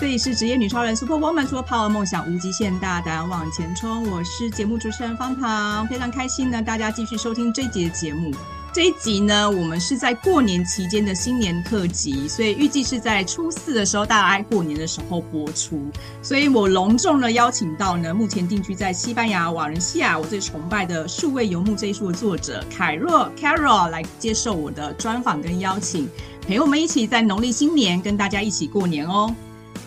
这里是职业女超人 Super Woman，说 Power 梦想无极限，大胆往前冲。我是节目主持人方糖，非常开心呢，大家继续收听这一集的节目。这一集呢，我们是在过年期间的新年特辑，所以预计是在初四的时候，大家过年的时候播出。所以我隆重的邀请到呢，目前定居在西班牙瓦伦西亚，我最崇拜的数位游牧这一书的作者凯若 Carol 来接受我的专访跟邀请，陪我们一起在农历新年跟大家一起过年哦。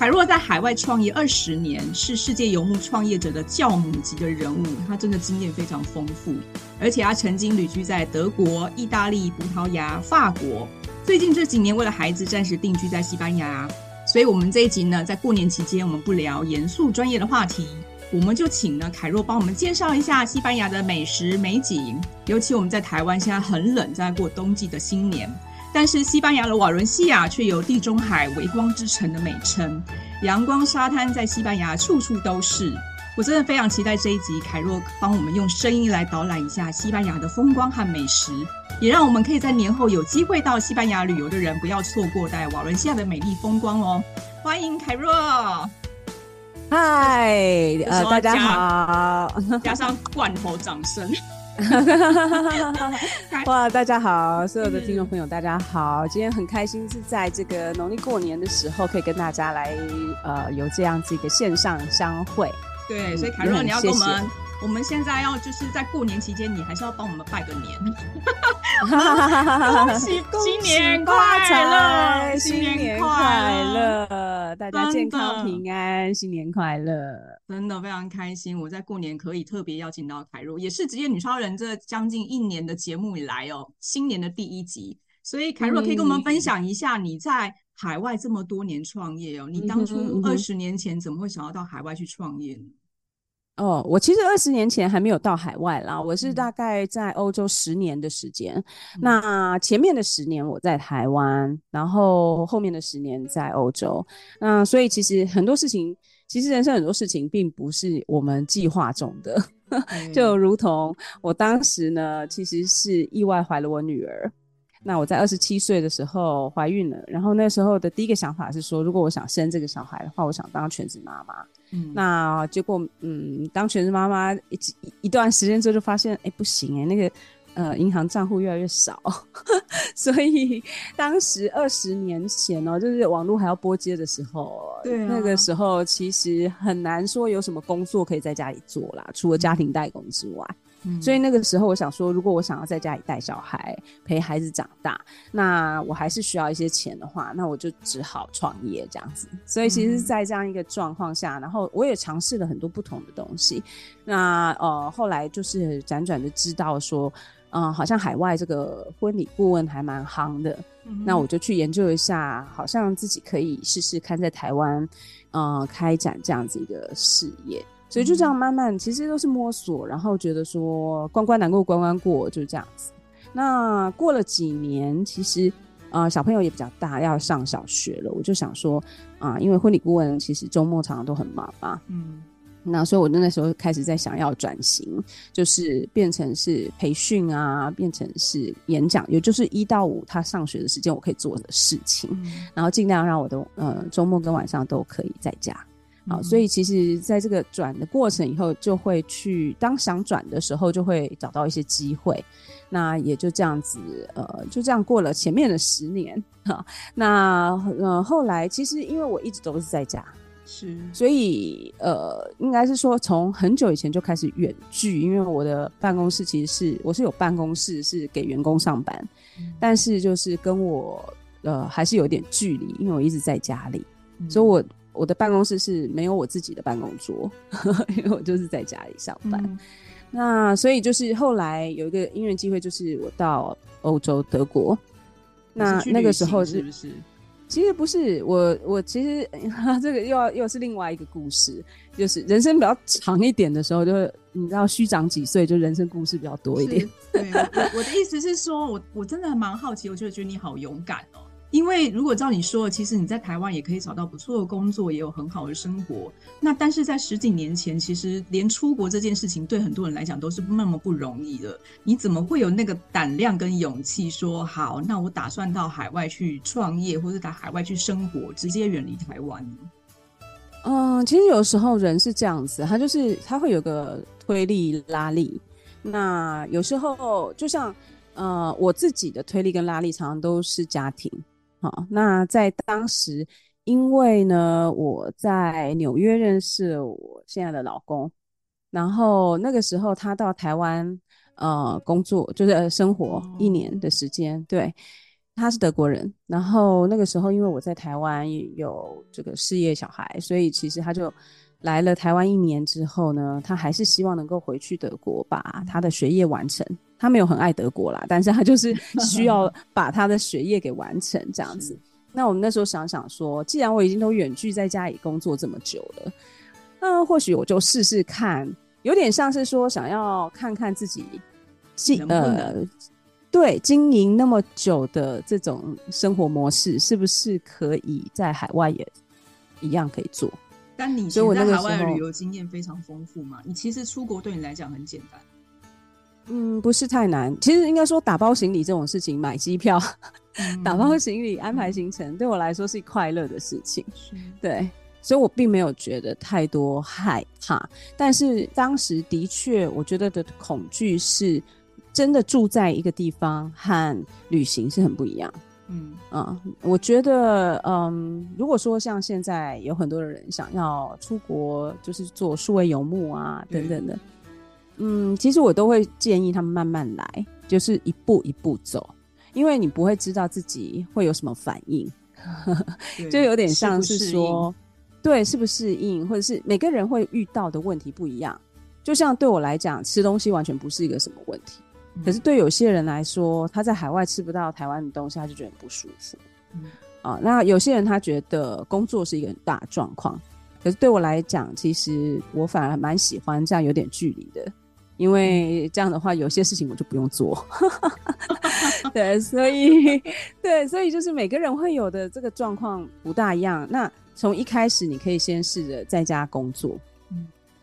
凯若在海外创业二十年，是世界游牧创业者的教母级的人物，他真的经验非常丰富，而且他曾经旅居在德国、意大利、葡萄牙、法国，最近这几年为了孩子暂时定居在西班牙。所以，我们这一集呢，在过年期间，我们不聊严肃专业的话题，我们就请呢凯若帮我们介绍一下西班牙的美食美景，尤其我们在台湾现在很冷，在过冬季的新年。但是西班牙的瓦伦西亚却有地中海微光之城的美称，阳光沙滩在西班牙处处都是。我真的非常期待这一集，凯若帮我们用声音来导览一下西班牙的风光和美食，也让我们可以在年后有机会到西班牙旅游的人不要错过在瓦伦西亚的美丽风光哦。欢迎凯若，嗨，呃，大家好，加上罐头掌声。哇，大家好，所有的听众朋友，大家好！今天很开心是在这个农历过年的时候，可以跟大家来呃有这样子一个线上相会。对，所以凯若，你要跟我们，谢谢我们现在要就是在过年期间，你还是要帮我们拜个年。恭喜新年快乐，新年快乐，大家健康平安，新年快乐！真的非常开心，我在过年可以特别邀请到凯若，也是职业女超人这将近一年的节目以来哦，新年的第一集。所以凯若可以跟我们分享一下你在海外这么多年创业哦，你当初二十年前怎么会想要到海外去创业呢？哦，我其实二十年前还没有到海外啦，我是大概在欧洲十年的时间。嗯、那前面的十年我在台湾，然后后面的十年在欧洲。那所以其实很多事情，其实人生很多事情并不是我们计划中的，嗯、就如同我当时呢，其实是意外怀了我女儿。那我在二十七岁的时候怀孕了，然后那时候的第一个想法是说，如果我想生这个小孩的话，我想当全职妈妈。嗯，那结果，嗯，当全职妈妈一一一段时间之后，就发现，哎，不行哎，那个，呃，银行账户越来越少，所以当时二十年前哦，就是网络还要拨接的时候，对啊，那个时候其实很难说有什么工作可以在家里做啦，除了家庭代工之外。所以那个时候，我想说，如果我想要在家里带小孩、陪孩子长大，那我还是需要一些钱的话，那我就只好创业这样子。所以其实，在这样一个状况下，然后我也尝试了很多不同的东西。那呃，后来就是辗转的知道说，嗯、呃，好像海外这个婚礼顾问还蛮夯的。那我就去研究一下，好像自己可以试试看在台湾，呃，开展这样子一个事业。所以就这样慢慢，其实都是摸索，然后觉得说关关难过关关过，就这样子。那过了几年，其实呃小朋友也比较大，要上小学了，我就想说啊、呃，因为婚礼顾问其实周末常常都很忙嘛，嗯，那所以我那时候开始在想要转型，就是变成是培训啊，变成是演讲，也就是一到五他上学的时间我可以做的事情，嗯、然后尽量让我的呃周末跟晚上都可以在家。好，所以其实在这个转的过程以后，就会去当想转的时候，就会找到一些机会。那也就这样子，呃，就这样过了前面的十年。哈，那呃后来其实因为我一直都是在家，是，所以呃应该是说从很久以前就开始远距，因为我的办公室其实是我是有办公室是给员工上班，嗯、但是就是跟我呃还是有点距离，因为我一直在家里，嗯、所以我。我的办公室是没有我自己的办公桌，因为我就是在家里上班。嗯、那所以就是后来有一个音乐机会，就是我到欧洲德国。那那个时候是不是？其实不是，我我其实 这个又要又是另外一个故事，就是人生比较长一点的时候，就是你知道虚长几岁，就人生故事比较多一点。对，我我的意思是说，我我真的还蛮好奇，我就觉得你好勇敢哦。因为如果照你说，其实你在台湾也可以找到不错的工作，也有很好的生活。那但是在十几年前，其实连出国这件事情对很多人来讲都是那么不容易的。你怎么会有那个胆量跟勇气说好？那我打算到海外去创业，或者到海外去生活，直接远离台湾呢？嗯，其实有时候人是这样子，他就是他会有个推力拉力。那有时候就像呃，我自己的推力跟拉力常常都是家庭。好，那在当时，因为呢，我在纽约认识我现在的老公，然后那个时候他到台湾呃工作，就是生活一年的时间，哦、对。他是德国人，然后那个时候因为我在台湾有这个事业小孩，所以其实他就来了台湾一年之后呢，他还是希望能够回去德国把他的学业完成。他没有很爱德国啦，但是他就是 需要把他的学业给完成这样子。那我们那时候想想说，既然我已经都远距在家里工作这么久了，那或许我就试试看，有点像是说想要看看自己，能不能呃。对，经营那么久的这种生活模式，是不是可以在海外也一样可以做？但你现在海外的旅游经验非常丰富嘛？你其实出国对你来讲很简单。嗯，不是太难。其实应该说打包行李这种事情，买机票、嗯、打包行李、安排行程，对我来说是快乐的事情。对，所以我并没有觉得太多害怕。但是当时的确，我觉得的恐惧是。真的住在一个地方和旅行是很不一样。嗯啊，我觉得，嗯，如果说像现在有很多的人想要出国，就是做数位游牧啊等等的，嗯，其实我都会建议他们慢慢来，就是一步一步走，因为你不会知道自己会有什么反应，就有点像是说，对，适不适应，或者是每个人会遇到的问题不一样。就像对我来讲，吃东西完全不是一个什么问题。可是对有些人来说，他在海外吃不到台湾的东西，他就觉得很不舒服。嗯，啊，那有些人他觉得工作是一个很大的状况。可是对我来讲，其实我反而蛮喜欢这样有点距离的，因为这样的话，有些事情我就不用做。对，所以 对，所以就是每个人会有的这个状况不大一样。那从一开始，你可以先试着在家工作。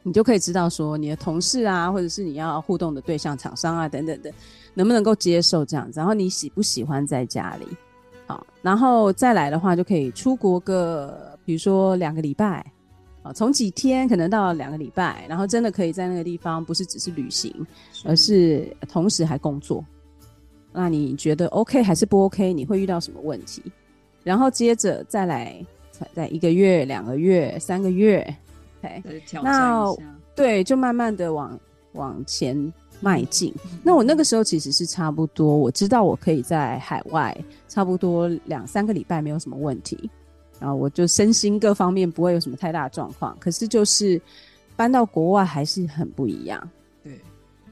你就可以知道说，你的同事啊，或者是你要互动的对象、厂商啊等等的，能不能够接受这样子？然后你喜不喜欢在家里？好，然后再来的话，就可以出国个，比如说两个礼拜，啊，从几天可能到两个礼拜，然后真的可以在那个地方，不是只是旅行，而是同时还工作。那你觉得 OK 还是不 OK？你会遇到什么问题？然后接着再来，在一个月、两个月、三个月。，OK，，那对，就慢慢的往往前迈进。嗯。那我那个时候其实是差不多，我知道我可以在海外差不多两三个礼拜没有什么问题，然后我就身心各方面不会有什么太大的状况。可是就是搬到国外还是很不一样。对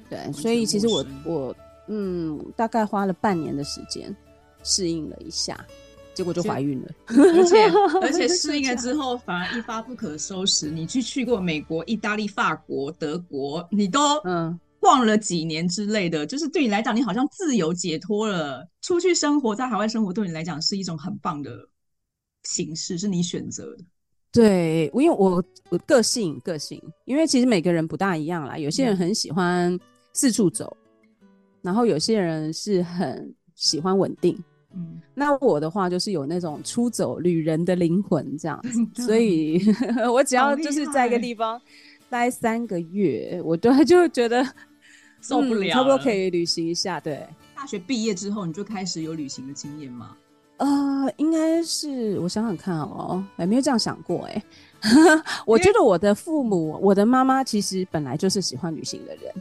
对，所以其实我我嗯，大概花了半年的时间适应了一下。结果就怀孕了，而 且而且适应了之后反而一发不可收拾。你去去过美国、意大利、法国、德国，你都嗯逛了几年之类的，就是对你来讲，你好像自由解脱了，出去生活，在海外生活，对你来讲是一种很棒的形式，是你选择的。对，因为我我个性个性，因为其实每个人不大一样啦，有些人很喜欢四处走，嗯、然后有些人是很喜欢稳定。嗯，那我的话就是有那种出走旅人的灵魂这样子，所以 我只要就是在一个地方待三个月，我都就觉得受不了，嗯，差不多可以旅行一下。对，大学毕业之后你就开始有旅行的经验吗？呃，应该是我想想看哦，还没有这样想过哎。我觉得我的父母，我的妈妈其实本来就是喜欢旅行的人。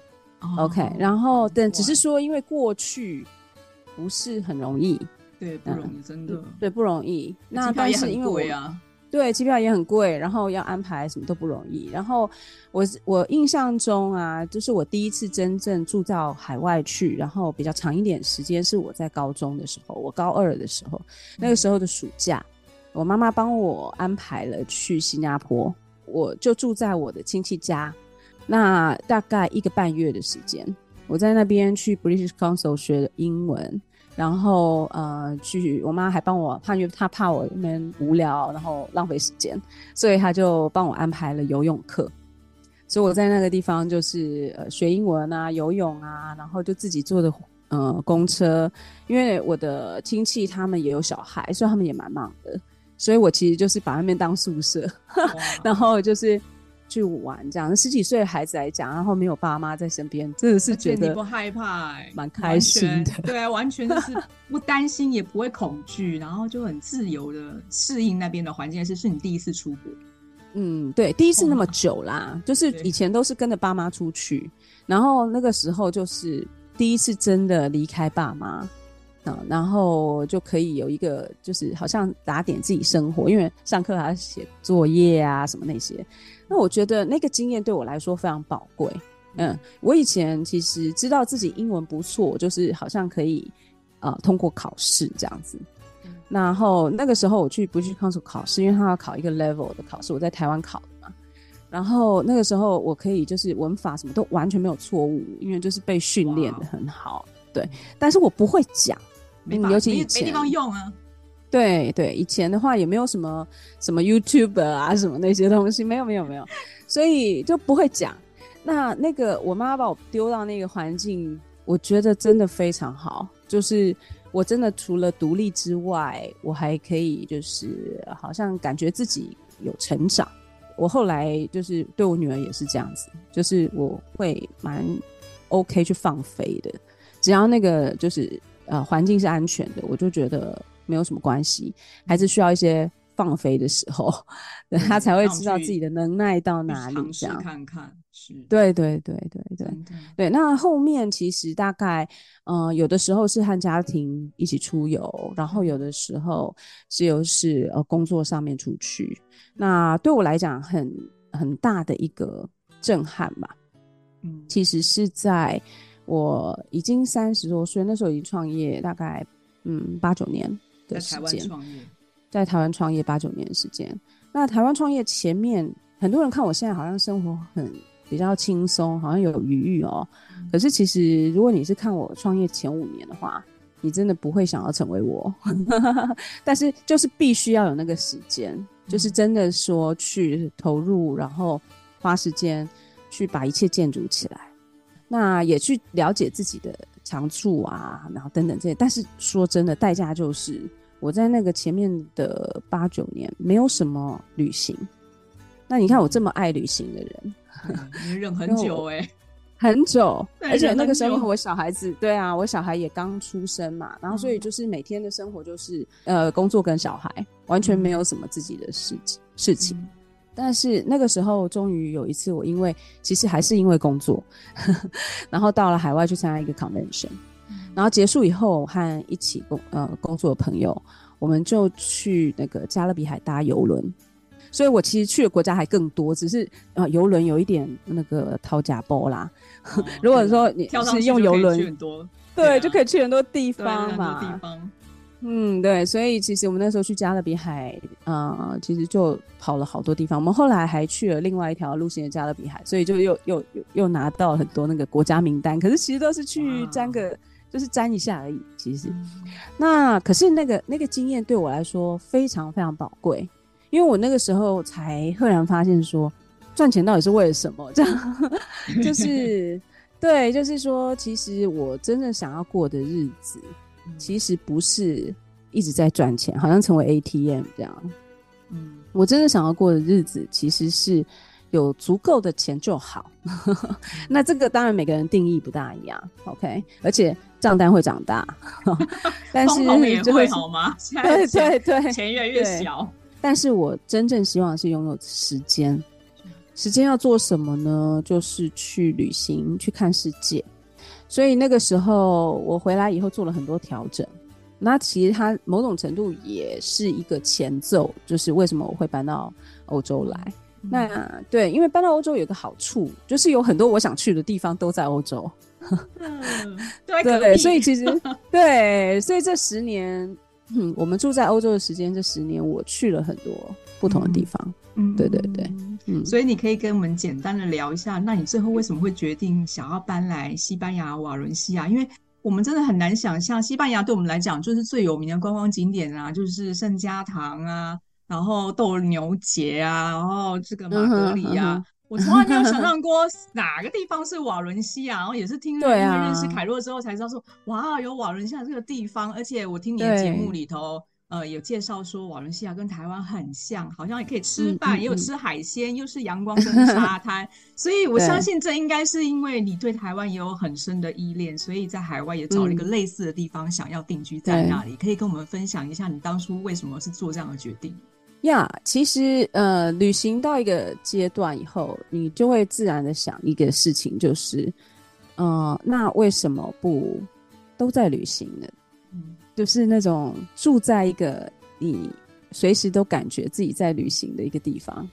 哦，OK，然后但只是说因为过去不是很容易。对，不容易，真的。对，对，不容易。那但是因为我，对，机票也很贵，然后要安排什么都不容易。然后我我印象中啊，就是我第一次真正住到海外去，然后比较长一点时间，是我在高中的时候，我高二的时候，那个时候的暑假，我妈妈帮我安排了去新加坡，我就住在我的亲戚家，那大概一个半月的时间，我在那边去 British Council 学的英文。然后呃，去我妈还帮我，怕因为她怕我那边无聊，然后浪费时间，所以她就帮我安排了游泳课。所以我在那个地方就是呃学英文啊，游泳啊，然后就自己坐的呃公车，因为我的亲戚他们也有小孩，所以他们也蛮忙的。所以我其实就是把那边当宿舍，然后就是。去玩这样，十几岁的孩子来讲，然后没有爸妈在身边，真的是觉得你不害怕，蛮开心的。对啊，完全就是不担心，也不会恐惧，然后就很自由的适应那边的环境。是是你第一次出国？嗯，对，第一次那么久啦，就是以前都是跟着爸妈出去，然后那个时候就是第一次真的离开爸妈。然后就可以有一个，就是好像打点自己生活，因为上课还要写作业啊什么那些。那我觉得那个经验对我来说非常宝贵。嗯，我以前其实知道自己英文不错，就是好像可以呃通过考试这样子。然后那个时候我去 British Council 考试，因为他要考一个 level 的考试，我在台湾考的嘛。然后那个时候我可以就是文法什么都完全没有错误，因为就是被训练的很好。对，但是我不会讲。没尤其没地方用啊。对对，以前的话也没有什么什么 YouTuber 啊，什么那些东西，没有没有没有，所以就不会讲。那那个我妈把我丢到那个环境，我觉得真的非常好。就是我真的除了独立之外，我还可以就是好像感觉自己有成长。我后来就是对我女儿也是这样子，就是我会蛮 OK 去放飞的，只要那个就是。呃，环境是安全的，我就觉得没有什么关系，还是需要一些放飞的时候，嗯、他才会知道自己的能耐到哪里。这样看看，是，对对对对对对。那后面其实大概，呃，有的时候是和家庭一起出游，然后有的时候是又是呃工作上面出去。那对我来讲，很很大的一个震撼吧。嗯，其实是在。我已经三十多岁，那时候已经创业大概嗯八九年的时间，在台湾创业八九年时间。那台湾创业前面，很多人看我现在好像生活很比较轻松，好像有余裕哦。嗯、可是其实，如果你是看我创业前五年的话，你真的不会想要成为我。但是就是必须要有那个时间，嗯、就是真的说去投入，然后花时间去把一切建筑起来。那也去了解自己的长处啊，然后等等这些。但是说真的，代价就是我在那个前面的八九年没有什么旅行。那你看我这么爱旅行的人，你忍很久哎、欸，很久。而且那个时候我小孩子，对啊，我小孩也刚出生嘛，然后所以就是每天的生活就是呃工作跟小孩，完全没有什么自己的事情事情。但是那个时候，终于有一次，我因为其实还是因为工作，呵 呵然后到了海外去参加一个 convention，然后结束以后，和一起工呃工作的朋友，我们就去那个加勒比海搭游轮。所以我其实去的国家还更多，只是呃游轮有一点那个掏假包啦。哦、如果说你是用游轮，对，就可以去很多地方嘛。地方。嗯，对，所以其实我们那时候去加勒比海，啊、呃，其实就跑了好多地方。我们后来还去了另外一条路线的加勒比海，所以就又又又又拿到很多那个国家名单。可是其实都是去沾个，就是沾一下而已。其实，嗯、那可是那个那个经验对我来说非常非常宝贵，因为我那个时候才赫然发现说，赚钱到底是为了什么？这样 就是对，就是说，其实我真正想要过的日子。其实不是一直在赚钱，好像成为 ATM 这样。嗯，我真的想要过的日子，其实是有足够的钱就好。那这个当然每个人定义不大一样，OK？而且账单会长大，但是也会好吗？对对对，钱越来越小。但是我真正希望是拥有时间，时间要做什么呢？就是去旅行，去看世界。所以那个时候我回来以后做了很多调整，那其实它某种程度也是一个前奏，就是为什么我会搬到欧洲来。嗯、那对，因为搬到欧洲有个好处，就是有很多我想去的地方都在欧洲。嗯，对，对，所以其实对，所以这十年，嗯，我们住在欧洲的时间，这十年我去了很多不同的地方。嗯，对对对。嗯，所以你可以跟我们简单的聊一下，那你最后为什么会决定想要搬来西班牙瓦伦西亚？因为我们真的很难想象，西班牙对我们来讲就是最有名的观光景点啊，就是圣家堂啊，然后斗牛节啊，然后这个马德里啊，我从来没有想象过哪个地方是瓦伦西亚，然后也是听了认识凯洛之后才知道说，哇，有瓦伦西亚这个地方，而且我听你的节目里头。呃有介绍说瓦伦西亚跟台湾很像，好像也可以吃饭，嗯嗯嗯、也有吃海鲜，又是阳光跟沙滩，所以我相信这应该是因为你对台湾也有很深的依恋，所以在海外也找了一个类似的地方想要定居在那里。嗯、可以跟我们分享一下你当初为什么是做这样的决定？呀，yeah, 其实呃，旅行到一个阶段以后，你就会自然的想一个事情，就是，呃，那为什么不都在旅行呢？就是那种住在一个你随时都感觉自己在旅行的一个地方。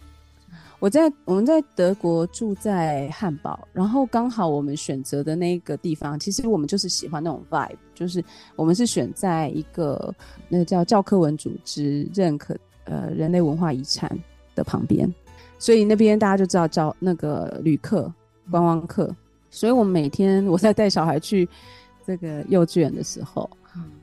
我在我们在德国住在汉堡，然后刚好我们选择的那个地方，其实我们就是喜欢那种 vibe，就是我们是选在一个那个叫教科文组织认可。呃，人类文化遗产的旁边，所以那边大家就知道叫那个旅客、观光客。所以我们每天我在带小孩去这个幼稚园的时候，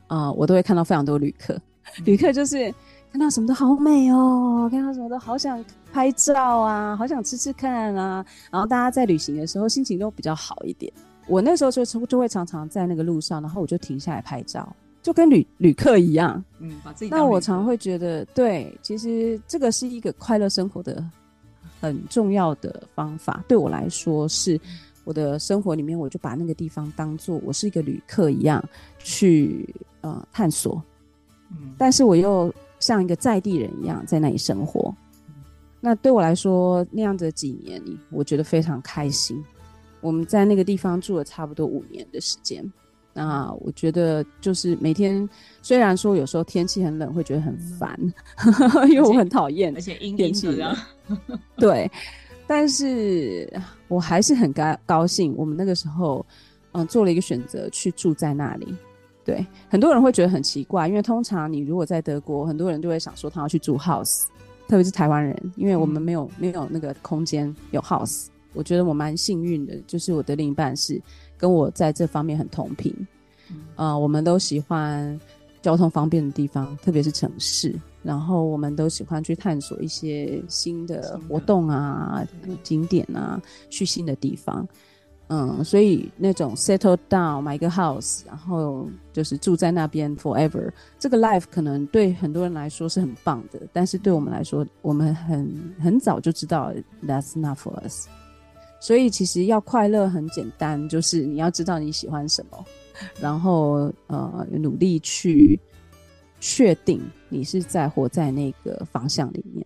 呃，我都会看到非常多旅客。嗯、旅客就是看到什么都好美哦，看到什么都好想拍照啊，好想吃吃看啊。然后大家在旅行的时候心情都比较好一点。我那时候就就会常常在那个路上，然后我就停下来拍照。就跟旅旅客一样，嗯，把自己。那我常会觉得，对，其实这个是一个快乐生活的很重要的方法。对我来说，是我的生活里面，我就把那个地方当做我是一个旅客一样去呃探索。嗯，但是我又像一个在地人一样在那里生活。嗯，那对我来说，那样的几年里，我觉得非常开心。我们在那个地方住了差不多五年的时间。那我觉得就是每天，虽然说有时候天气很冷，会觉得很烦，嗯、因为我很讨厌，而且阴阴的。对，但是我还是很高高兴。我们那个时候，嗯，做了一个选择去住在那里。对，很多人会觉得很奇怪，因为通常你如果在德国，很多人就会想说他要去住 house，特别是台湾人，因为我们没有、嗯、没有那个空间有 house。我觉得我蛮幸运的，就是我的另一半是。跟我在这方面很同频，啊、呃，我们都喜欢交通方便的地方，特别是城市。然后我们都喜欢去探索一些新的活动啊、景点啊，去新的地方。嗯，所以那种 settle down 买个 house，然后就是住在那边 forever，这个 life 可能对很多人来说是很棒的，但是对我们来说，我们很很早就知道 that's not for us。所以其实要快乐很简单，就是你要知道你喜欢什么，然后呃努力去确定你是在活在那个方向里面。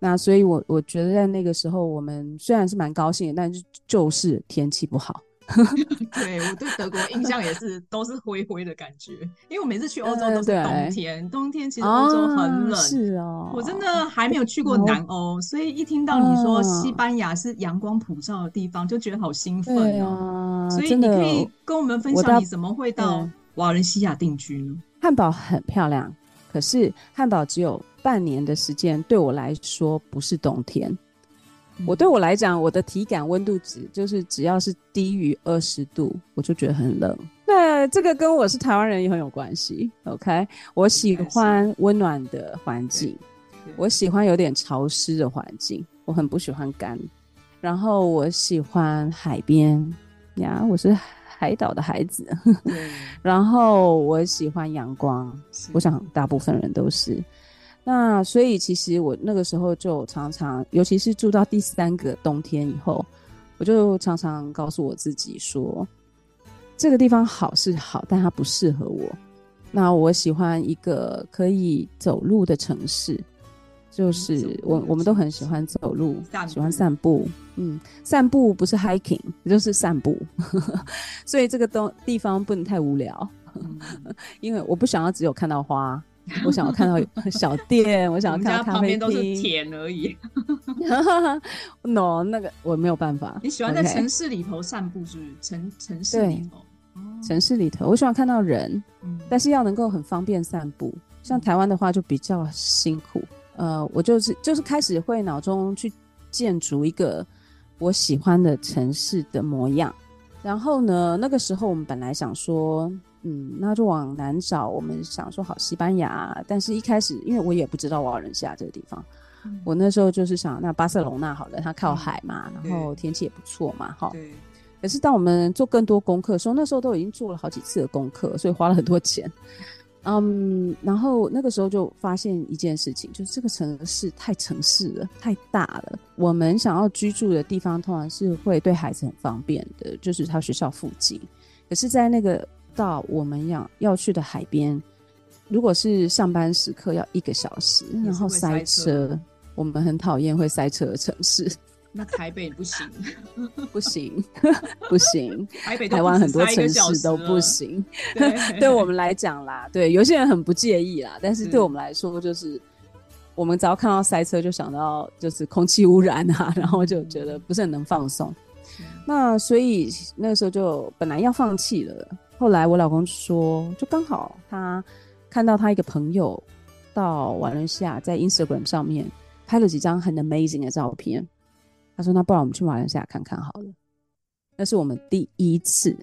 嗯、那所以我我觉得在那个时候，我们虽然是蛮高兴的，但是就是天气不好。对，我对德国印象也是都是灰灰的感觉，因为我每次去欧洲都是冬天，嗯、冬天其实欧洲很冷。啊、是哦，我真的还没有去过南欧，所以一听到你说西班牙是阳光普照的地方，就觉得好兴奋哦。啊、所以你可以跟我们分享你怎么会到瓦伦西亚定居呢？汉堡很漂亮，可是汉堡只有半年的时间，对我来说不是冬天。我对我来讲，我的体感温度值就是只要是低于二十度，我就觉得很冷。那这个跟我是台湾人也很有关系。OK，我喜欢温暖的环境，我喜欢有点潮湿的环境，我很不喜欢干。然后我喜欢海边呀，我是海岛的孩子。然后我喜欢阳光，我想大部分人都是。那所以其实我那个时候就常常，尤其是住到第三个冬天以后，我就常常告诉我自己说，这个地方好是好，但它不适合我。那我喜欢一个可以走路的城市，就是我我们都很喜欢走路，喜欢散步。嗯，散步不是 hiking，就是散步。所以这个东地方不能太无聊，因为我不想要只有看到花。我想要看到小店，我想要看到咖啡厅，旁边都是田而已。no，那个我没有办法。你喜欢在城市里头散步，是不是？城城市里头，城市里头，我喜欢看到人，嗯、但是要能够很方便散步。像台湾的话就比较辛苦。呃，我就是就是开始会脑中去建筑一个我喜欢的城市的模样。然后呢，那个时候我们本来想说。嗯，那就往南找。我们想说好西班牙，但是一开始因为我也不知道瓦伦西亚这个地方，嗯、我那时候就是想那巴塞隆纳好了，它靠海嘛，嗯、然后天气也不错嘛，哈。对。可是当我们做更多功课的时候，那时候都已经做了好几次的功课，所以花了很多钱。嗯，然后那个时候就发现一件事情，就是这个城市太城市了，太大了。我们想要居住的地方，通常是会对孩子很方便的，就是他学校附近。可是，在那个到我们要要去的海边，如果是上班时刻要一个小时，然后塞车，我们很讨厌会塞车的城市。那台北不行，不行，不行。台北、台湾很多城市都不行。对，对我们来讲啦，对有些人很不介意啦，但是对我们来说，就是我们只要看到塞车，就想到就是空气污染啊，然后就觉得不是很能放松。那所以那个时候就本来要放弃了，后来我老公说，就刚好他看到他一个朋友到瓦伦西亚，在 Instagram 上面拍了几张很 amazing 的照片。他说：“那不然我们去马来西亚看看好了。”那是我们第一次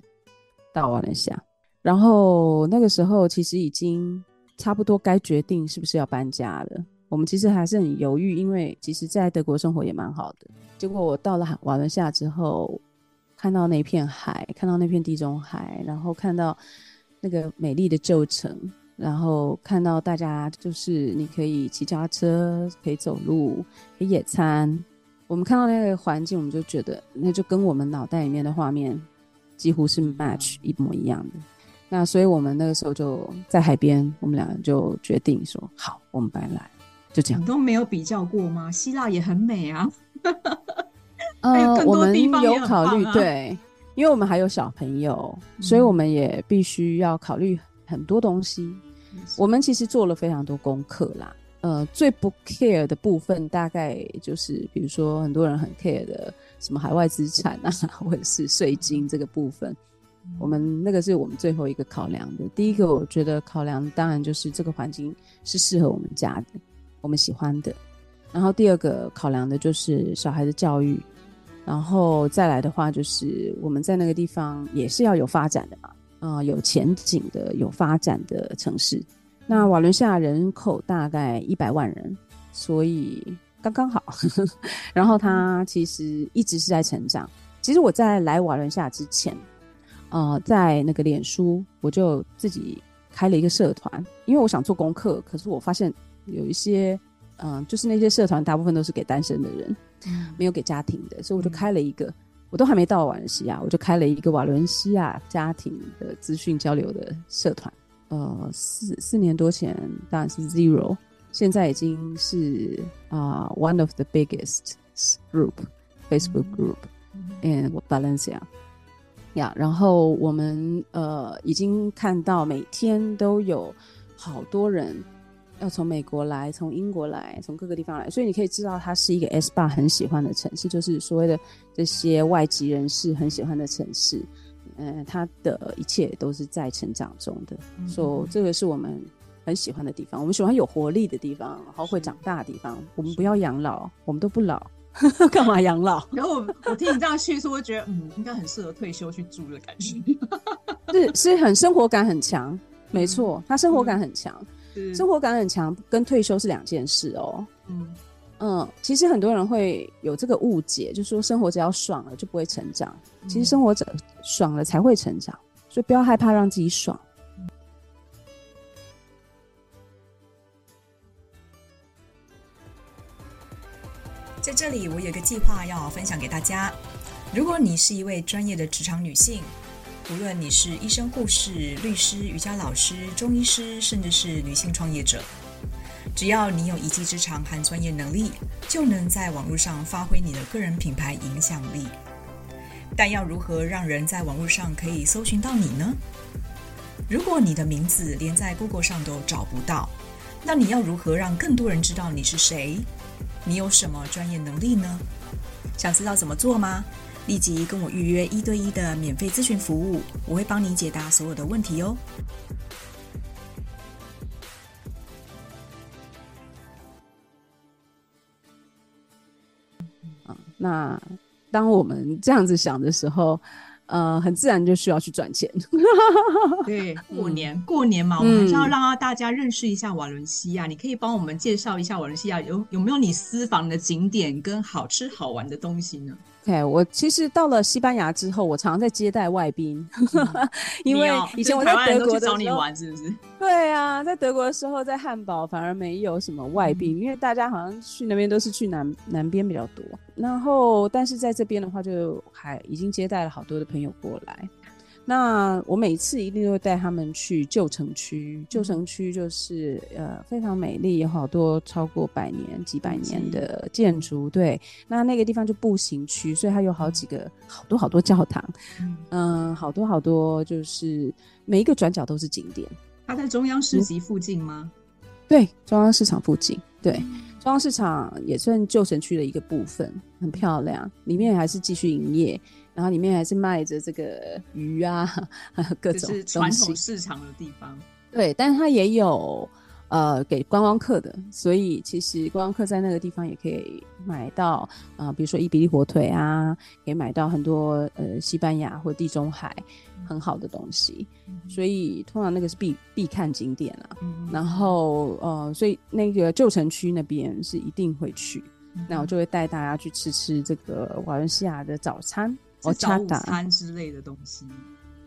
到马来西亚，然后那个时候其实已经差不多该决定是不是要搬家了。我们其实还是很犹豫，因为其实在德国生活也蛮好的。结果我到了马来西亚之后，看到那片海，看到那片地中海，然后看到那个美丽的旧城，然后看到大家就是你可以骑脚踏车，可以走路，可以野餐。我们看到那个环境，我们就觉得那就跟我们脑袋里面的画面几乎是 match 一模一样的。那所以我们那个时候就在海边，我们两个就决定说好，我们搬来，就这样。你都没有比较过吗？希腊也很美啊。呃，我们有考虑，对，因为我们还有小朋友，所以我们也必须要考虑很多东西。嗯，我们其实做了非常多功课啦。呃，最不 care 的部分大概就是，比如说很多人很 care 的什么海外资产啊，或者是税金这个部分，我们那个是我们最后一个考量的。第一个，我觉得考量当然就是这个环境是适合我们家的，我们喜欢的。然后第二个考量的就是小孩的教育，然后再来的话就是我们在那个地方也是要有发展的嘛，啊、有前景的、有发展的城市。那瓦伦西亚人口大概一百万人，所以刚刚好。然后它其实一直是在成长。其实我在来瓦伦西亚之前，呃，在那个脸书我就自己开了一个社团，因为我想做功课。可是我发现有一些，嗯、呃，就是那些社团大部分都是给单身的人，没有给家庭的，所以我就开了一个。我都还没到瓦伦西亚，我就开了一个瓦伦西亚家庭的资讯交流的社团。呃，四四年多前当然是 zero，现在已经是啊、uh, one of the biggest group Facebook group in Valencia，呀、yeah，然后我们呃已经看到每天都有好多人要从美国来，从英国来，从各个地方来，所以你可以知道它是一个 S 爸很喜欢的城市，就是所谓的这些外籍人士很喜欢的城市。嗯，它的一切都是在成长中的，所以、嗯 so, 这个是我们很喜欢的地方。我们喜欢有活力的地方，然后会长大的地方。我们不要养老，我们都不老，干嘛养老？然后我我听你这样叙述，我觉得嗯，应该很适合退休去住的感觉。是是很生活感很强，没错，他生活感很强，嗯、生活感很强，跟退休是两件事哦。嗯。嗯，其实很多人会有这个误解，就是说生活只要爽了就不会成长。其实生活者爽了才会成长，所以不要害怕让自己爽。在这里，我有一个计划要分享给大家。如果你是一位专业的职场女性，无论你是医生、护士、律师、瑜伽老师、中医师，甚至是女性创业者。只要你有一技之长和专业能力，就能在网络上发挥你的个人品牌影响力。但要如何让人在网络上可以搜寻到你呢？如果你的名字连在 Google 上都找不到，那你要如何让更多人知道你是谁？你有什么专业能力呢？想知道怎么做吗？立即跟我预约一对一的免费咨询服务，我会帮你解答所有的问题哦。那当我们这样子想的时候，呃，很自然就需要去赚钱。对，过年过年嘛，我们还是要让大家认识一下瓦伦西亚。嗯、你可以帮我们介绍一下瓦伦西亚有有没有你私房的景点跟好吃好玩的东西呢？OK，我其实到了西班牙之后，我常常在接待外宾，嗯、因为以前我在德国的时候找你玩，是不是？对啊，在德国的时候，在汉堡反而没有什么外宾，嗯、因为大家好像去那边都是去南南边比较多。然后，但是在这边的话，就还已经接待了好多的朋友过来。那我每次一定都会带他们去旧城区，旧城区就是呃非常美丽，有好多超过百年、几百年的建筑。对，那那个地方就步行区，所以它有好几个、好多好多教堂，嗯、呃，好多好多，就是每一个转角都是景点。它在中央市集附近吗？对，中央市场附近。对，中央市场也算旧城区的一个部分，很漂亮，里面还是继续营业。然后里面还是卖着这个鱼啊，还有各种就是传统市场的地方。对，但是它也有呃给观光客的，所以其实观光客在那个地方也可以买到啊、呃，比如说伊比利火腿啊，可以买到很多呃西班牙或地中海很好的东西。嗯、所以通常那个是必必看景点啊。嗯、然后呃，所以那个旧城区那边是一定会去，嗯、那我就会带大家去吃吃这个瓦伦西亚的早餐。我早午餐之类的东西，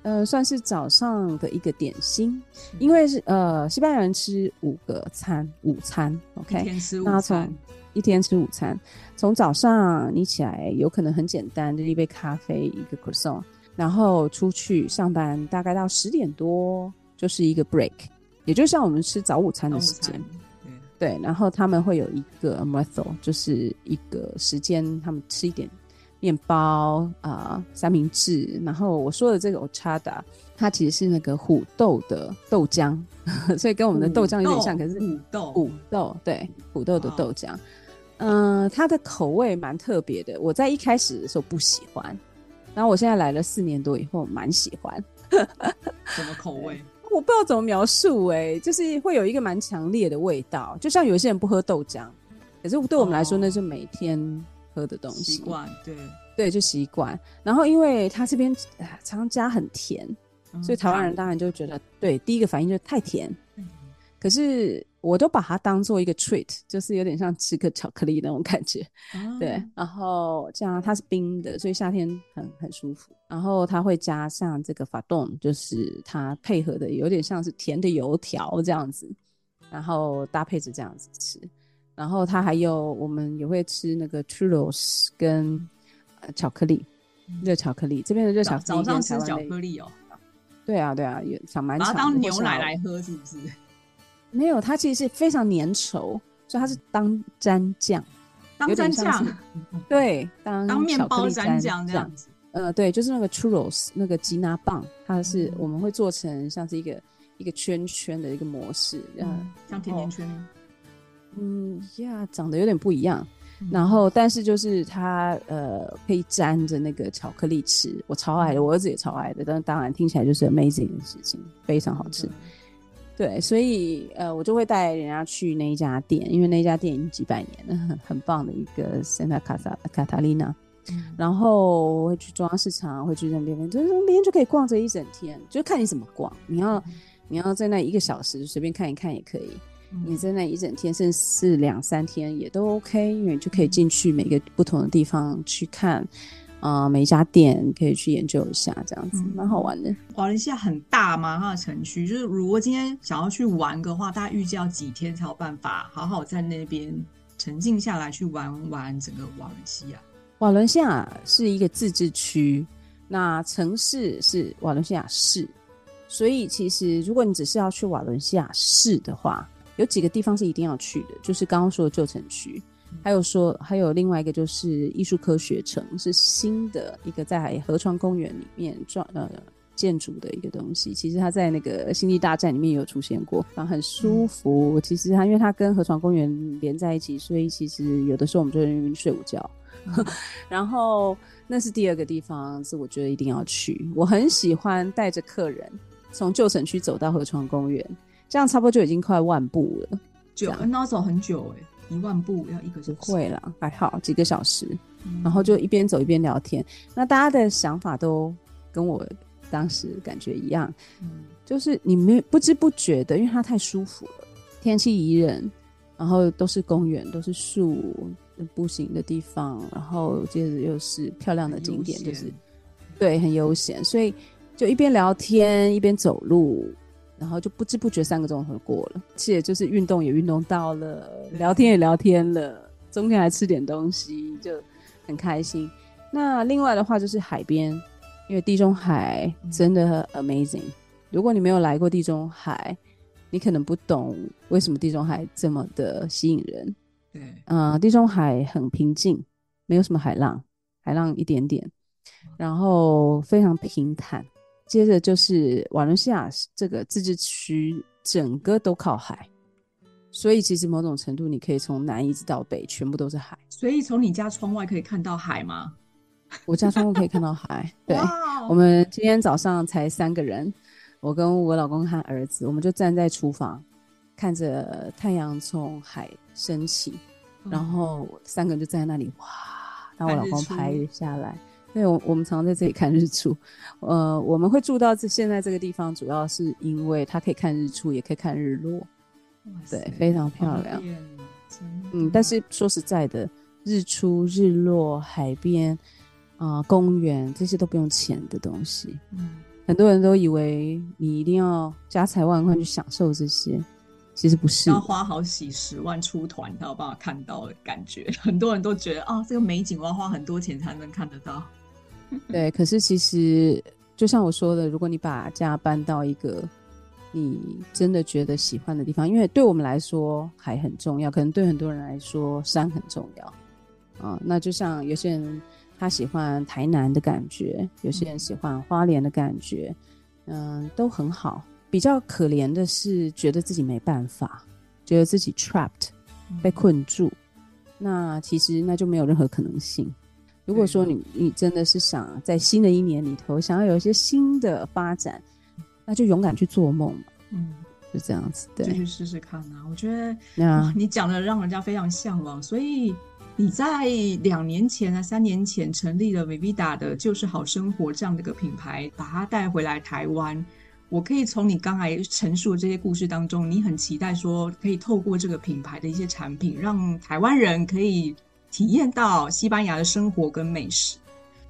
呃，算是早上的一个点心，因为是呃，西班牙人吃五个餐，午餐，OK，一天吃午餐，一天吃午餐，从早上你起来有可能很简单，就一杯咖啡，一个 croissant，然后出去上班，大概到十点多就是一个 break，也就像我们吃早午餐的时间，对，然后他们会有一个 almuerzo，就是一个时间，他们吃一点。面包啊、呃，三明治，然后我说的这个 ochada，它其实是那个虎豆的豆浆，所以跟我们的豆浆有点像，可是虎豆虎豆对虎豆的豆浆，嗯、呃，它的口味蛮特别的。我在一开始的时候不喜欢，然后我现在来了四年多以后蛮喜欢。什么口味？我不知道怎么描述哎、欸，就是会有一个蛮强烈的味道，就像有些人不喝豆浆，可是对我们来说，那是每天。喝的东西习惯，对对，就习惯。然后因为他这边常常加很甜，嗯、所以台湾人当然就觉得，对，第一个反应就是太甜。嗯、可是我都把它当做一个 treat，就是有点像吃个巧克力那种感觉。嗯、对，然后这样它是冰的，所以夏天很很舒服。然后它会加上这个法冻，就是它配合的有点像是甜的油条这样子，然后搭配着这样子吃。然后它还有，我们也会吃那个 churros 跟巧克力，热巧克力。这边的热巧克力早上吃巧克力哦。对啊，对啊，也想蛮。把它当牛奶来喝是不是？没有，它其实是非常粘稠，所以它是当蘸酱，当蘸酱。对，当当面包蘸酱这样子。呃，对，就是那个 churros 那个吉拿棒，它是我们会做成像是一个一个圈圈的一个模式，嗯，像甜甜圈。嗯呀，长得有点不一样，嗯、然后但是就是它呃可以沾着那个巧克力吃，我超爱的，我儿子也超爱的，但当然听起来就是 amazing 的事情，非常好吃。嗯、对，所以呃我就会带人家去那一家店，因为那一家店已经几百年了，很 很棒的一个 Santa Catalina。嗯、然后我会去中央市场，会去那边，就是那边就可以逛着一整天，就看你怎么逛，你要、嗯、你要在那一个小时随便看一看也可以。你在那一整天，甚至是两三天也都 OK，因为你就可以进去每个不同的地方去看，啊、呃，每一家店可以去研究一下，这样子蛮、嗯、好玩的。瓦伦西亚很大吗？它的城区就是，如果今天想要去玩的话，大概预计要几天才有办法好好在那边沉静下来去玩玩整个瓦伦西亚？瓦伦西亚是一个自治区，那城市是瓦伦西亚市，所以其实如果你只是要去瓦伦西亚市的话，有几个地方是一定要去的，就是刚刚说的旧城区，还有说还有另外一个就是艺术科学城，是新的一个在河床公园里面装呃建筑的一个东西。其实它在那个星际大战里面也有出现过，然后很舒服。嗯、其实它因为它跟河床公园连在一起，所以其实有的时候我们就在那边睡午觉。嗯、然后那是第二个地方，是我觉得一定要去。我很喜欢带着客人从旧城区走到河床公园。这样差不多就已经快万步了，久，那要走很久哎、欸，一万步要一个小时。不会啦，还好几个小时，嗯、然后就一边走一边聊天。那大家的想法都跟我当时感觉一样，嗯、就是你没不知不觉的，因为它太舒服了，天气宜人，然后都是公园，都是树，步行的地方，然后接着又是漂亮的景点，就是对，很悠闲，所以就一边聊天一边走路，然后就不知不觉三个钟头过了，而且就是运动也运动到了，聊天也聊天了，中间还吃点东西，就很开心。那另外的话就是海边，因为地中海真的 amazing。嗯、如果你没有来过地中海，你可能不懂为什么地中海这么的吸引人。对，啊、呃，地中海很平静，没有什么海浪，海浪一点点，然后非常平坦。接着就是瓦伦西亚这个自治区，整个都靠海，所以其实某种程度你可以从南一直到北，全部都是海。所以从你家窗外可以看到海吗？我家窗户可以看到海。对.我们今天早上才三个人，我跟我老公和儿子，我们就站在厨房，看着太阳从海升起，嗯、然后三个人就站在那里，哇！然后我老公拍下来。对，我我们常常在这里看日出。呃，我们会住到这现在这个地方，主要是因为它可以看日出，也可以看日落。对，非常漂亮。嗯，但是说实在的，日出、日落、海边。啊、呃，公园这些都不用钱的东西，嗯，很多人都以为你一定要家财万贯去享受这些，其实不是，要花好几十万出团才有办法看到的感觉。很多人都觉得啊、哦，这个美景我要花很多钱才能看得到。对，可是其实就像我说的，如果你把家搬到一个你真的觉得喜欢的地方，因为对我们来说海很重要，可能对很多人来说山很重要啊、呃。那就像有些人。他喜欢台南的感觉，有些人喜欢花莲的感觉，嗯、呃，都很好。比较可怜的是，觉得自己没办法，觉得自己 trapped，被困住。嗯、那其实那就没有任何可能性。如果说你你真的是想在新的一年里头想要有一些新的发展，那就勇敢去做梦。嗯，就这样子，对，就去试试看啊。我觉得，那你讲的让人家非常向往，所以。你在两年前啊，三年前成立了 Vivida 的就是好生活这样的一个品牌，把它带回来台湾。我可以从你刚才陈述的这些故事当中，你很期待说可以透过这个品牌的一些产品，让台湾人可以体验到西班牙的生活跟美食。